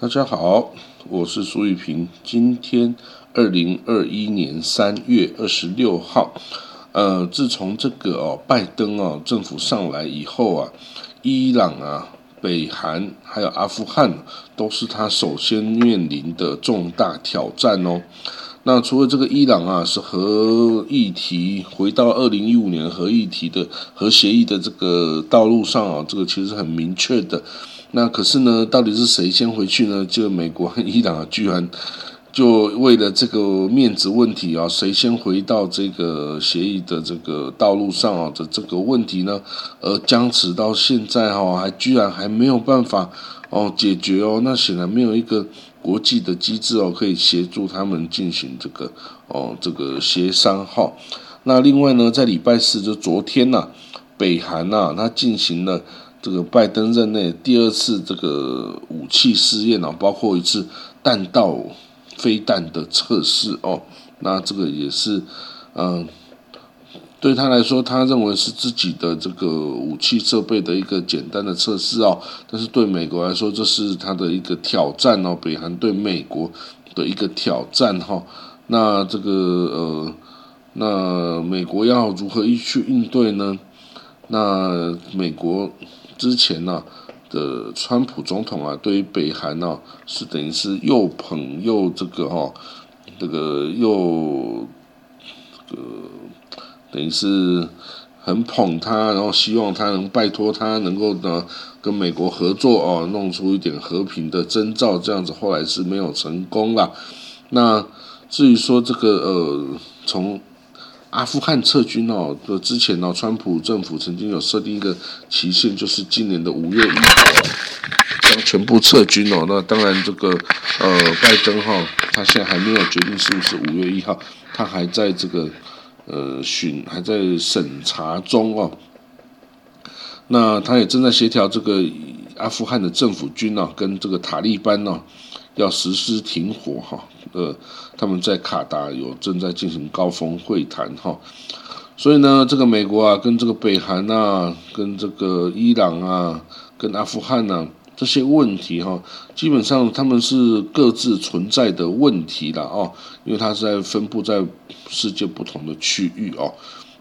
大家好，我是苏玉平。今天二零二一年三月二十六号，呃，自从这个哦，拜登哦政府上来以后啊，伊朗啊、北韩还有阿富汗都是他首先面临的重大挑战哦。那除了这个伊朗啊，是核议题回到二零一五年核议题的核协议的这个道路上啊，这个其实很明确的。那可是呢，到底是谁先回去呢？就美国和伊朗居然就为了这个面子问题啊，谁先回到这个协议的这个道路上啊的这个问题呢，而僵持到现在哈，还居然还没有办法哦解决哦。那显然没有一个国际的机制哦，可以协助他们进行这个哦这个协商哈。那另外呢，在礼拜四就昨天呐，北韩呐，它进行了。这个拜登任内第二次这个武器试验哦，包括一次弹道飞弹的测试哦，那这个也是嗯，对他来说，他认为是自己的这个武器设备的一个简单的测试哦，但是对美国来说，这是他的一个挑战哦，北韩对美国的一个挑战哈，那这个呃，那美国要如何去应对呢？那美国。之前呢的川普总统啊，对于北韩呢是等于是又捧又这个哈，这个又这个等于是很捧他，然后希望他能拜托他能够呢跟美国合作哦，弄出一点和平的征兆，这样子后来是没有成功啦。那至于说这个呃从。阿富汗撤军哦，的之前呢，川普政府曾经有设定一个期限，就是今年的五月一号将全部撤军哦。那当然，这个呃，拜登哈，他现在还没有决定是不是五月一号，他还在这个呃询，还在审查中哦。那他也正在协调这个阿富汗的政府军哦，跟这个塔利班呢。要实施停火哈，呃，他们在卡达有正在进行高峰会谈哈，所以呢，这个美国啊，跟这个北韩啊，跟这个伊朗啊，跟阿富汗呐这些问题哈，基本上他们是各自存在的问题了哦，因为它是在分布在世界不同的区域哦。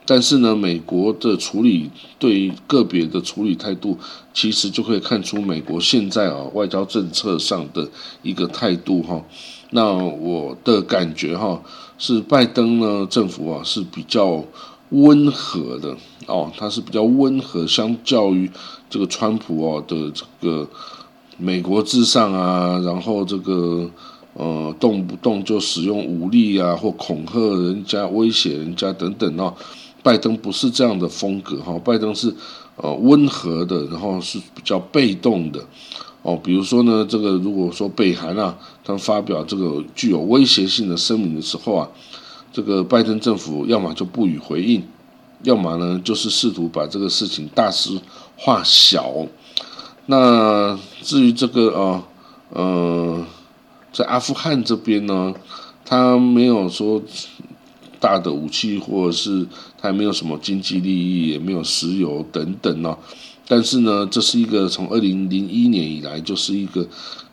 但是呢，美国的处理对个别的处理态度，其实就可以看出美国现在啊外交政策上的一个态度哈。那我的感觉哈，是拜登呢政府啊是比较温和的哦，他是比较温和，相较于这个川普哦的这个美国至上啊，然后这个呃动不动就使用武力啊，或恐吓人家、威胁人家等等哦。拜登不是这样的风格哈，拜登是呃温和的，然后是比较被动的哦。比如说呢，这个如果说北韩啊，他发表这个具有威胁性的声明的时候啊，这个拜登政府要么就不予回应，要么呢就是试图把这个事情大事化小。那至于这个啊，呃，在阿富汗这边呢，他没有说。大的武器，或者是它也没有什么经济利益，也没有石油等等哦。但是呢，这是一个从二零零一年以来就是一个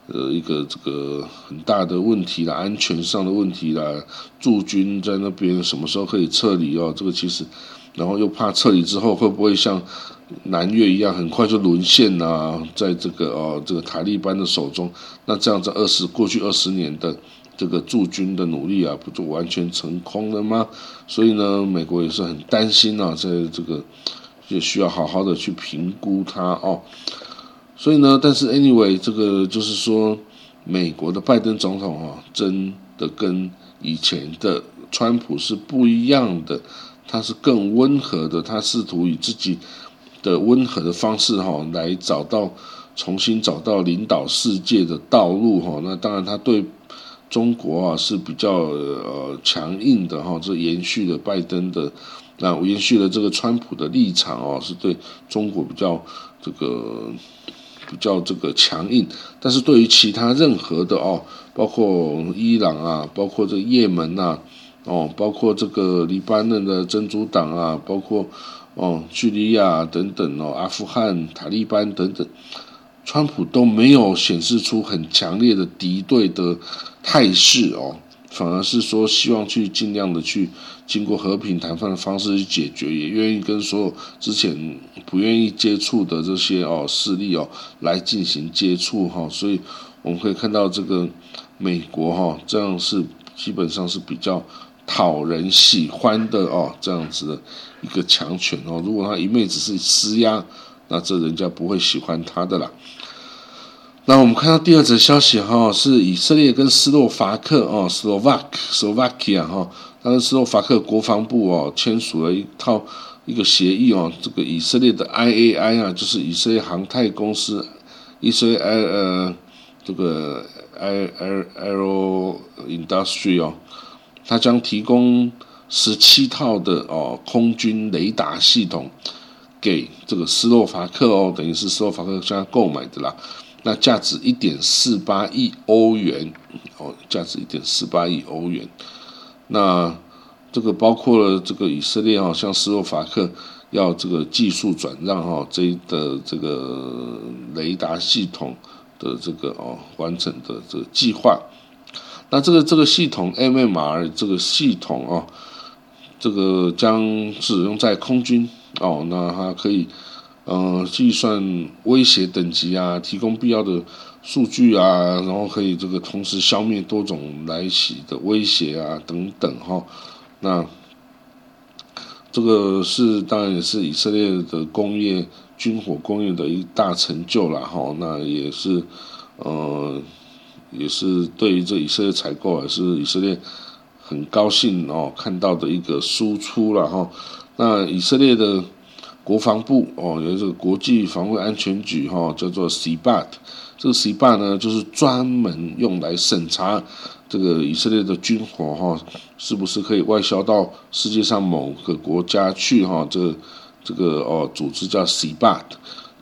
呃一个这个很大的问题啦，安全上的问题啦。驻军在那边什么时候可以撤离哦？这个其实，然后又怕撤离之后会不会像南越一样很快就沦陷呐？在这个哦这个塔利班的手中，那这样在二十过去二十年的。这个驻军的努力啊，不就完全成功了吗？所以呢，美国也是很担心啊，在这个也需要好好的去评估它哦。所以呢，但是 anyway，这个就是说，美国的拜登总统啊，真的跟以前的川普是不一样的，他是更温和的，他试图以自己的温和的方式哈，来找到重新找到领导世界的道路哈。那当然，他对。中国啊是比较呃强硬的哈，这延续了拜登的，那延续了这个川普的立场哦，是对中国比较这个比较这个强硬，但是对于其他任何的哦，包括伊朗啊，包括这个也门呐，哦，包括这个黎巴嫩的真主党啊，包括哦叙利亚等等哦，阿富汗塔利班等等。川普都没有显示出很强烈的敌对的态势哦，反而是说希望去尽量的去经过和平谈判的方式去解决，也愿意跟所有之前不愿意接触的这些哦势力哦来进行接触哈，所以我们可以看到这个美国哈这样是基本上是比较讨人喜欢的哦这样子的一个强权哦，如果他一昧只是施压。那这人家不会喜欢他的啦。那我们看到第二则消息哈，是以色列跟斯洛伐克哦，Slovak，Slovakia 哈，但是斯洛伐克国防部哦签署了一套一个协议哦，这个以色列的 IAI 啊，就是以色列航太公司，以色列呃这个 I I Aero Industry 哦，它将提供十七套的哦空军雷达系统。给这个斯洛伐克哦，等于是斯洛伐克向他购买的啦。那价值一点四八亿欧元哦，价值一点四八亿欧元。那这个包括了这个以色列哦，向斯洛伐克要这个技术转让哈，这的这个雷达系统的这个哦完整的这个计划。那这个这个系统 MMR 这个系统哦，这个将使用在空军。哦，那它可以，呃，计算威胁等级啊，提供必要的数据啊，然后可以这个同时消灭多种来袭的威胁啊，等等哈。那这个是当然也是以色列的工业军火工业的一大成就了哈。那也是，呃，也是对于这以色列采购也是以色列很高兴哦看到的一个输出了哈。那以色列的国防部哦，有这个国际防卫安全局哈，叫做 CBAT。这个 CBAT 呢，就是专门用来审查这个以色列的军火哈，是不是可以外销到世界上某个国家去哈？这这个哦，组织叫 CBAT。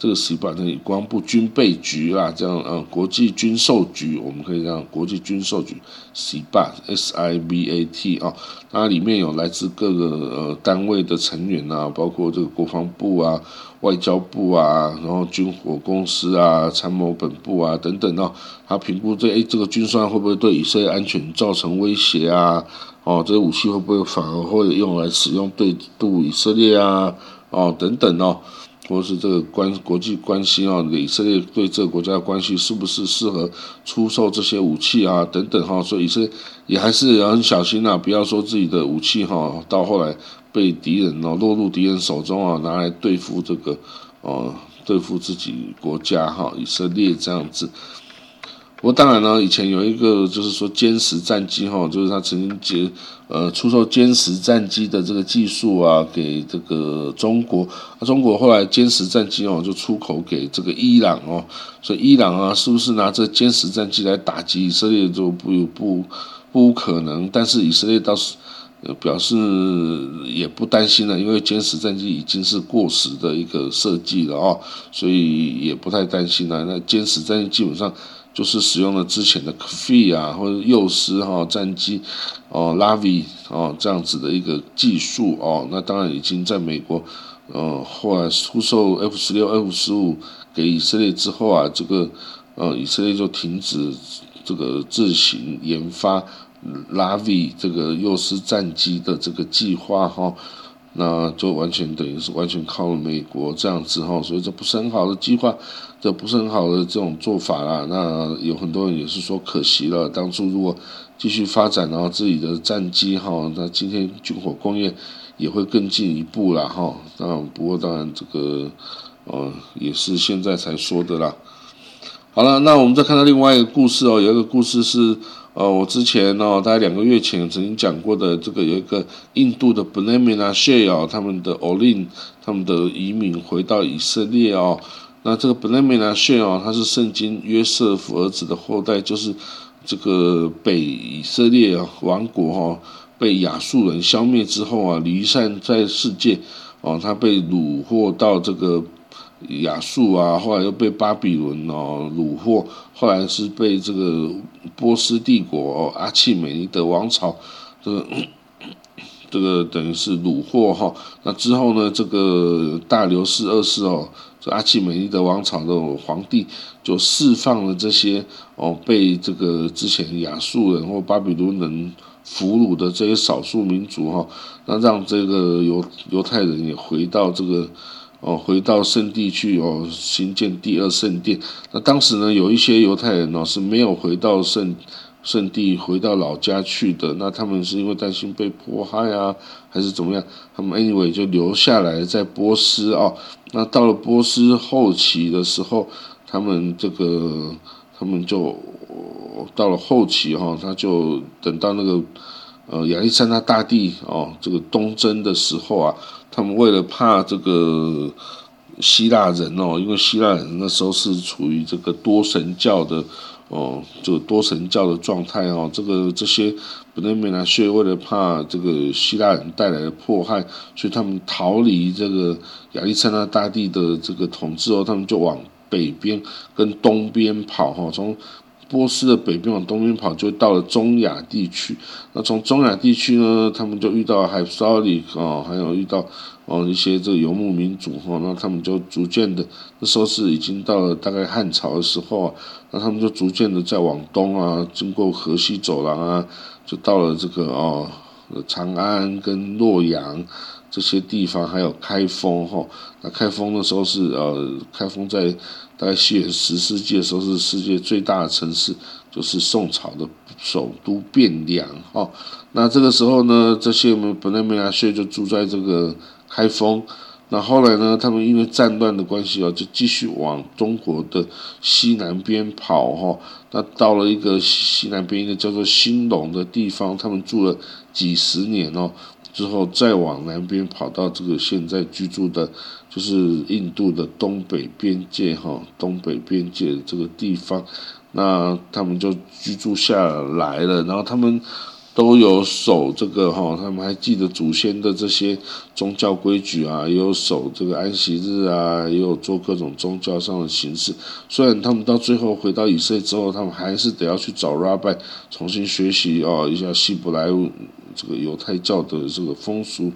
这个 s i b a 国防部军备局啦，这样呃，国际军售局，我们可以让国际军售局 s i b a S I B A T 啊，它里面有来自各个呃单位的成员啊，包括这个国防部啊、外交部啊，然后军火公司啊、参谋本部啊等等哦，它评估这诶这个军算会不会对以色列安全造成威胁啊？哦，这些武器会不会反而会用来使用对渡以色列啊？哦，等等哦。或是这个关国际关系啊，以色列对这个国家的关系是不是适合出售这些武器啊？等等哈，所以以色列也还是要很小心呐，不要说自己的武器哈，到后来被敌人哦落入敌人手中啊，拿来对付这个哦对付自己国家哈，以色列这样子。不过当然呢，以前有一个就是说歼十战机哈，就是他曾经接呃出售歼十战机的这个技术啊，给这个中国，中国后来歼十战机哦就出口给这个伊朗哦，所以伊朗啊是不是拿这歼十战机来打击以色列就不不不可能，但是以色列倒是表示也不担心了，因为歼十战机已经是过时的一个设计了哦，所以也不太担心了。那歼十战机基本上。就是使用了之前的科菲啊，或者幼狮哈战机，哦，拉维哦这样子的一个技术哦，那当然已经在美国，呃，后来出售 F 十六、F 十五给以色列之后啊，这个呃以色列就停止这个自行研发拉维这个幼狮战机的这个计划哈。那就完全等于是完全靠美国这样子哈，所以这不是很好的计划，这不是很好的这种做法啦。那有很多人也是说可惜了，当初如果继续发展然后自己的战机哈，那今天军火工业也会更进一步了哈。那不过当然这个呃也是现在才说的啦。好了，那我们再看到另外一个故事哦，有一个故事是。呃，我之前哦，大概两个月前曾经讲过的，这个有一个印度的 Benjamin s h e 他们的 Olin，他们的移民回到以色列哦。那这个 Benjamin s h e 哦，他是圣经约瑟夫儿子的后代，就是这个北以色列王国哈被亚述人消灭之后啊，离散在世界哦，他被掳获到这个。亚述啊，后来又被巴比伦哦虏获，后来是被这个波斯帝国哦阿契美尼德王朝这个这个等于是虏获哈。那之后呢，这个大流士二世哦，这阿契美尼德王朝的皇帝就释放了这些哦被这个之前亚述人或巴比伦人俘虏的这些少数民族哈，那让这个犹犹太人也回到这个。哦，回到圣地去哦，新建第二圣殿。那当时呢，有一些犹太人哦是没有回到圣圣地，回到老家去的。那他们是因为担心被迫害啊，还是怎么样？他们 anyway 就留下来在波斯哦。那到了波斯后期的时候，他们这个他们就到了后期哈，他就等到那个呃亚历山大大帝哦，这个东征的时候啊。他们为了怕这个希腊人哦，因为希腊人那时候是处于这个多神教的哦，这个多神教的状态哦，这个这些本内美拿血为了怕这个希腊人带来的迫害，所以他们逃离这个亚历山大大帝的这个统治哦，他们就往北边跟东边跑哈，从。波斯的北边往东边跑，就到了中亚地区。那从中亚地区呢，他们就遇到海沙里哦，还有遇到哦一些这个游牧民族哈。那他们就逐渐的，那时候是已经到了大概汉朝的时候啊。那他们就逐渐的在往东啊，经过河西走廊啊，就到了这个哦长安跟洛阳这些地方，还有开封哈。那开封的时候是呃开封在。大概西元十世纪的时候，是世界最大的城市，就是宋朝的首都汴梁。哦，那这个时候呢，这些我们本来没拿血就住在这个开封。那后来呢，他们因为战乱的关系哦，就继续往中国的西南边跑。哈，那到了一个西南边一个叫做兴隆的地方，他们住了几十年哦。之后再往南边跑到这个现在居住的，就是印度的东北边界哈，东北边界这个地方，那他们就居住下来了。然后他们都有守这个哈，他们还记得祖先的这些宗教规矩啊，也有守这个安息日啊，也有做各种宗教上的形式。虽然他们到最后回到以色列之后，他们还是得要去找 Rabbi 重新学习哦一下希伯来文。这个犹太教的这个风俗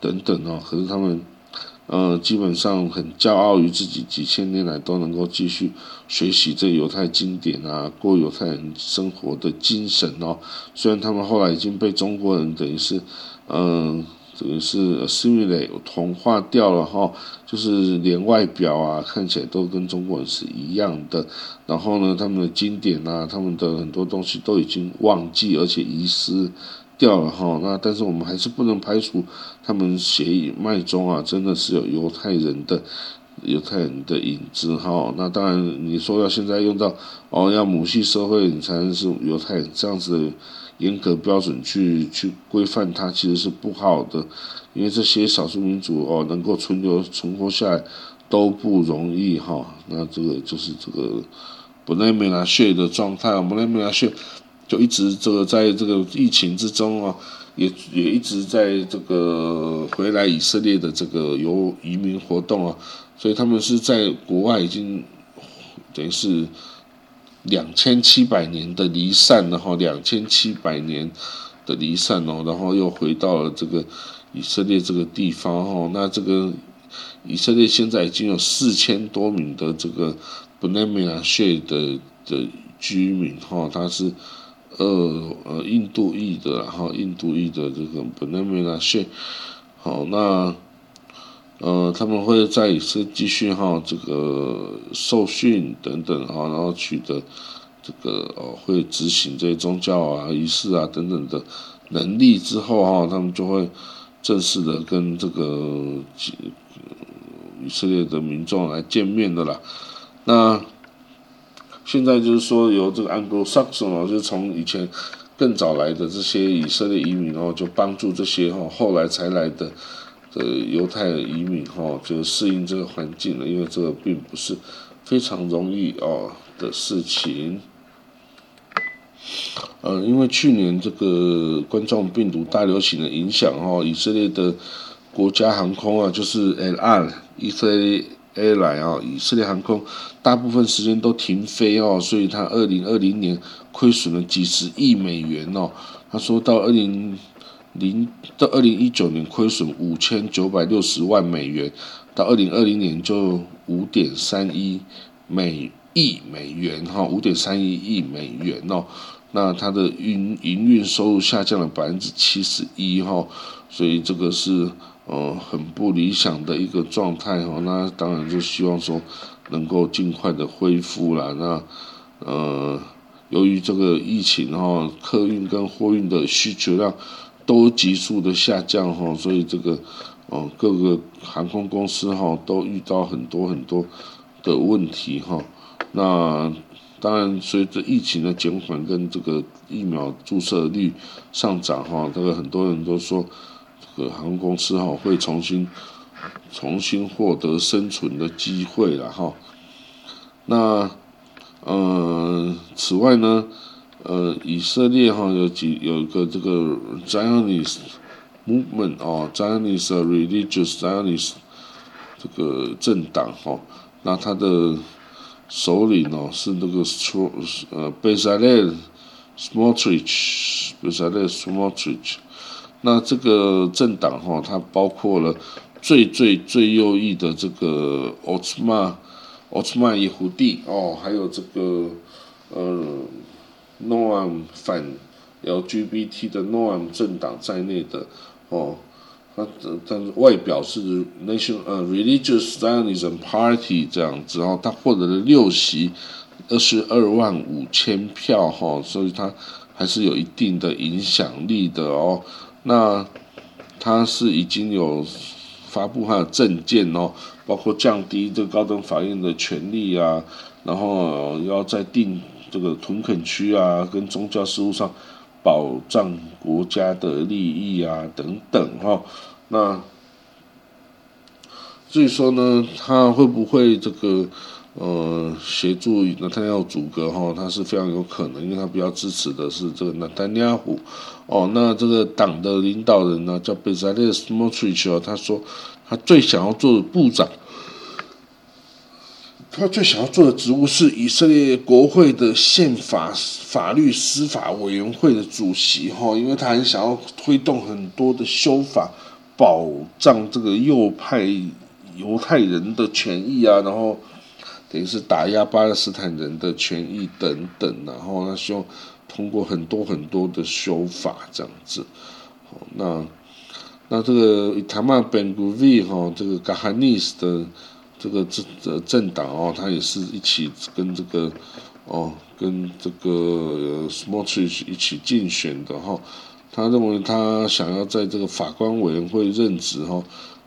等等哦，可是他们呃基本上很骄傲于自己几千年来都能够继续学习这犹太经典啊，过犹太人生活的精神哦。虽然他们后来已经被中国人等于是嗯，等于是 simulate 同化掉了哈，就是连外表啊看起来都跟中国人是一样的。然后呢，他们的经典啊，他们的很多东西都已经忘记而且遗失。掉了哈，那但是我们还是不能排除他们血脉中啊，真的是有犹太人的犹太人的影子哈。那当然你说要现在用到哦，要母系社会你才能是犹太人这样子的严格标准去去规范它，其实是不好的，因为这些少数民族哦能够存留存活下来都不容易哈。那这个就是这个本来没拿血的状态，本来没拿血。就一直这个在这个疫情之中啊，也也一直在这个回来以色列的这个游移民活动啊，所以他们是在国外已经等于是两千七百年的离散了哈，两千七百年的离散哦，然后又回到了这个以色列这个地方哦，那这个以色列现在已经有四千多名的这个本内米亚血的的居民哈，他是。呃呃，印度裔的，然后印度裔的这个本来没那些，好，那呃，他们会在以色列继续哈这个受训等等哈，然后取得这个哦会执行这些宗教啊仪式啊等等的能力之后哈，他们就会正式的跟这个以色列的民众来见面的啦，那。现在就是说，由这个 Anglo-Saxon 哦，就从以前更早来的这些以色列移民哦，就帮助这些哈后来才来的的犹太移民哈，就适应这个环境了。因为这个并不是非常容易哦的事情。呃，因为去年这个冠状病毒大流行的影响哈，以色列的国家航空啊，就是 LR 以色列。A 来啊，以色列航空大部分时间都停飞哦，所以它二零二零年亏损了几十亿美元哦。他说到二零零到二零一九年亏损五千九百六十万美元，到二零二零年就五点三一美亿美元哈，五点三一亿美元哦。那它的营营运收入下降了百分之七十一哈，所以这个是呃很不理想的一个状态哈。那当然就希望说能够尽快的恢复了。那呃，由于这个疫情哈，客运跟货运的需求量都急速的下降哈，所以这个哦各个航空公司哈都遇到很多很多的问题哈。那当然，随着疫情的减缓跟这个疫苗注射率上涨哈，这个很多人都说，个航空公司哈会重新重新获得生存的机会了哈。那呃，此外呢，呃，以色列哈有几有一个这个 Zionist movement 哦，Zionist religious Zionist 这个政党哈，那它的。首领哦是那个说呃贝塞列 Smotrich 贝塞列 Smotrich，那这个政党哈它包括了最最最右翼的这个奥斯曼奥斯曼耶胡蒂哦，还有这个呃诺安反 LGBT 的诺安政党在内的哦。它但是外表是 nation 呃 religious Zionism party 这样子，然后他获得了六席，二十二万五千票哈，所以他还是有一定的影响力的哦。那他是已经有发布他的政见哦，包括降低这个高等法院的权利啊，然后要在定这个屯垦区啊，跟宗教事务上保障国家的利益啊等等哈。那至于说呢，他会不会这个呃协助纳坦亚阻隔哈？他是非常有可能，因为他比较支持的是这个纳坦亚胡哦。那这个党的领导人呢叫贝塞列斯莫茨奇哦，他说他最想要做的部长，他最想要做的职务是以色列国会的宪法法律司法委员会的主席哈，因为他很想要推动很多的修法。保障这个右派犹太人的权益啊，然后等于是打压巴勒斯坦人的权益等等，然后他希望通过很多很多的修法这样子。那那这个伊塔马本古维哈，这个嘎哈尼斯的这个政政党哦，他也是一起跟这个哦跟这个 Smotrich 一起竞选的哈。他认为他想要在这个法官委员会任职哈，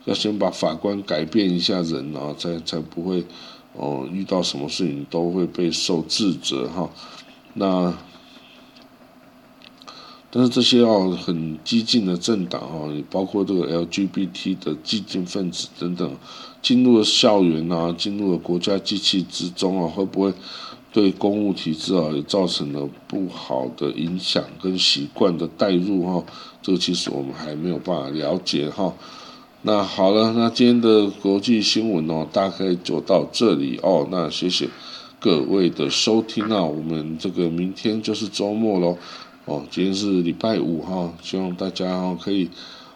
要先把法官改变一下人啊，才才不会哦遇到什么事情都会被受指责哈。那但是这些哦很激进的政党哦，也包括这个 LGBT 的激进分子等等，进入了校园啊，进入了国家机器之中啊，会不会？对公务体制啊，也造成了不好的影响跟习惯的带入哈，这个其实我们还没有办法了解哈。那好了，那今天的国际新闻哦，大概就到这里哦。那谢谢各位的收听啊，我们这个明天就是周末喽哦，今天是礼拜五哈，希望大家哦可以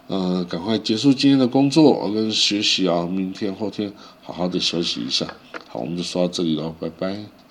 呃赶快结束今天的工作跟学习啊，明天后天好好的休息一下。好，我们就说到这里喽，拜拜。